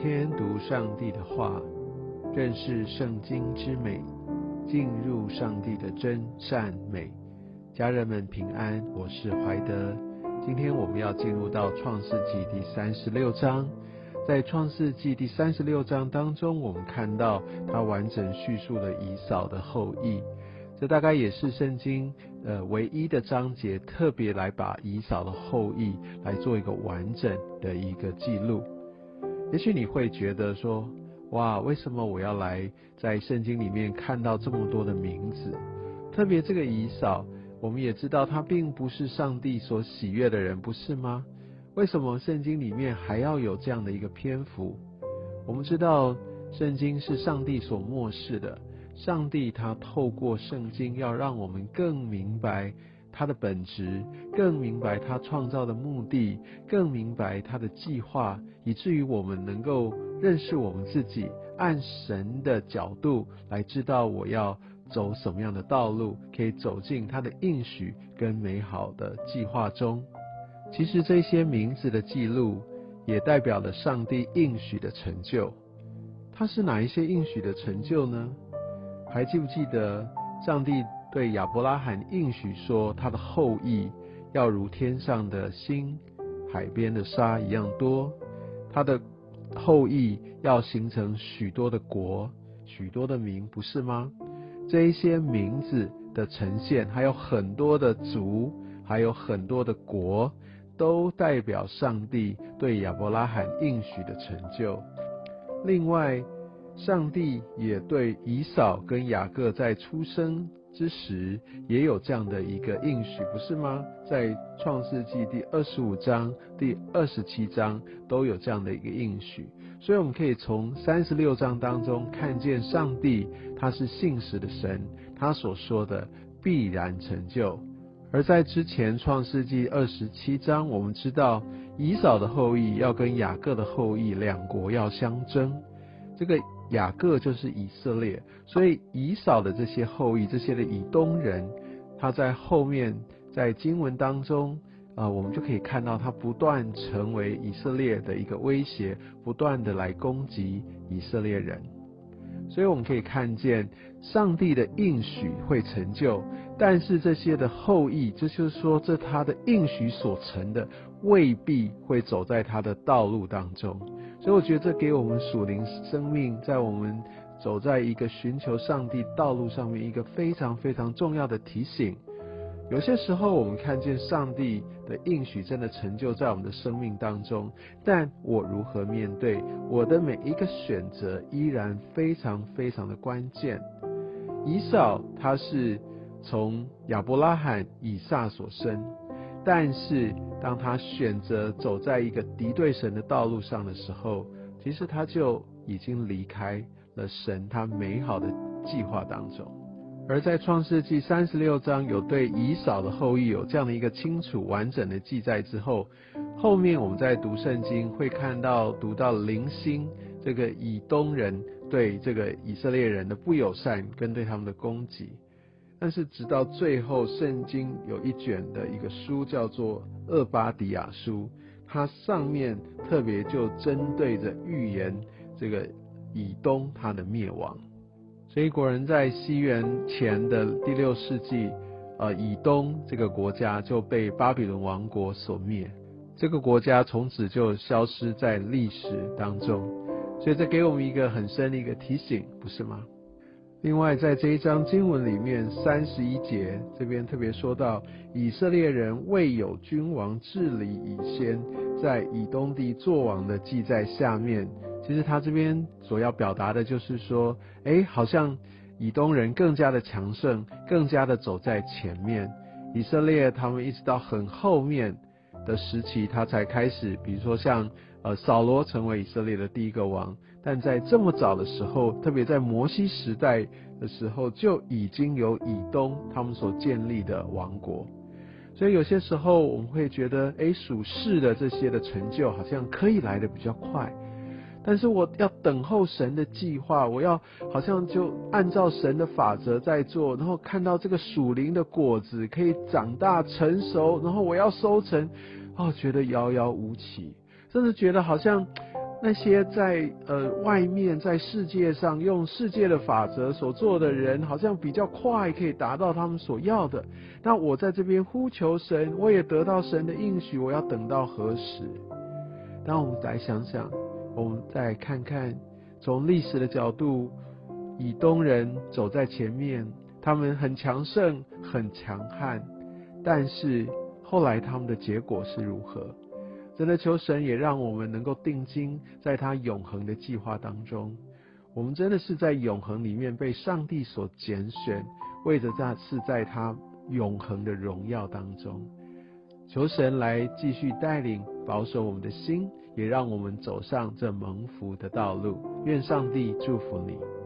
天读上帝的话，认识圣经之美，进入上帝的真善美。家人们平安，我是怀德。今天我们要进入到创世纪第三十六章。在创世纪第三十六章当中，我们看到它完整叙述了以扫的后裔。这大概也是圣经呃唯一的章节，特别来把以扫的后裔来做一个完整的一个记录。也许你会觉得说，哇，为什么我要来在圣经里面看到这么多的名字？特别这个以扫，我们也知道他并不是上帝所喜悦的人，不是吗？为什么圣经里面还要有这样的一个篇幅？我们知道圣经是上帝所漠视的。上帝他透过圣经要让我们更明白他的本质，更明白他创造的目的，更明白他的计划，以至于我们能够认识我们自己，按神的角度来知道我要走什么样的道路，可以走进他的应许跟美好的计划中。其实这些名字的记录也代表了上帝应许的成就。它是哪一些应许的成就呢？还记不记得上帝对亚伯拉罕应许说，他的后裔要如天上的星、海边的沙一样多，他的后裔要形成许多的国、许多的民，不是吗？这一些名字的呈现，还有很多的族，还有很多的国，都代表上帝对亚伯拉罕应许的成就。另外，上帝也对以扫跟雅各在出生之时也有这样的一个应许，不是吗？在创世纪第二十五章、第二十七章都有这样的一个应许，所以我们可以从三十六章当中看见上帝他是信实的神，他所说的必然成就。而在之前创世纪二十七章，我们知道以扫的后裔要跟雅各的后裔两国要相争，这个。雅各就是以色列，所以以扫的这些后裔，这些的以东人，他在后面在经文当中啊，我们就可以看到他不断成为以色列的一个威胁，不断的来攻击以色列人。所以我们可以看见上帝的应许会成就，但是这些的后裔，这就是说这他的应许所成的，未必会走在他的道路当中。所以我觉得这给我们属灵生命，在我们走在一个寻求上帝道路上面，一个非常非常重要的提醒。有些时候，我们看见上帝的应许真的成就在我们的生命当中，但我如何面对我的每一个选择，依然非常非常的关键。以扫他是从亚伯拉罕、以撒所生。但是，当他选择走在一个敌对神的道路上的时候，其实他就已经离开了神他美好的计划当中。而在创世纪三十六章有对以扫的后裔有这样的一个清楚完整的记载之后，后面我们在读圣经会看到读到零星这个以东人对这个以色列人的不友善跟对他们的攻击。但是直到最后，圣经有一卷的一个书叫做《厄巴迪亚书》，它上面特别就针对着预言这个以东它的灭亡。所以果然在西元前的第六世纪，呃，以东这个国家就被巴比伦王国所灭，这个国家从此就消失在历史当中。所以这给我们一个很深的一个提醒，不是吗？另外，在这一章经文里面，三十一节这边特别说到，以色列人未有君王治理以先，在以东地作王的记在下面。其实他这边所要表达的就是说，哎，好像以东人更加的强盛，更加的走在前面。以色列他们一直到很后面的时期，他才开始，比如说像呃扫罗成为以色列的第一个王。但在这么早的时候，特别在摩西时代的时候，就已经有以东他们所建立的王国。所以有些时候我们会觉得，哎，属世的这些的成就好像可以来的比较快，但是我要等候神的计划，我要好像就按照神的法则在做，然后看到这个属灵的果子可以长大成熟，然后我要收成，哦，觉得遥遥无期，甚至觉得好像。那些在呃外面在世界上用世界的法则所做的人，好像比较快可以达到他们所要的。那我在这边呼求神，我也得到神的应许，我要等到何时？当我们来想想，我们再看看从历史的角度，以东人走在前面，他们很强盛，很强悍，但是后来他们的结果是如何？真的求神也让我们能够定睛在他永恒的计划当中。我们真的是在永恒里面被上帝所拣选，为着这是在他永恒的荣耀当中。求神来继续带领保守我们的心，也让我们走上这蒙福的道路。愿上帝祝福你。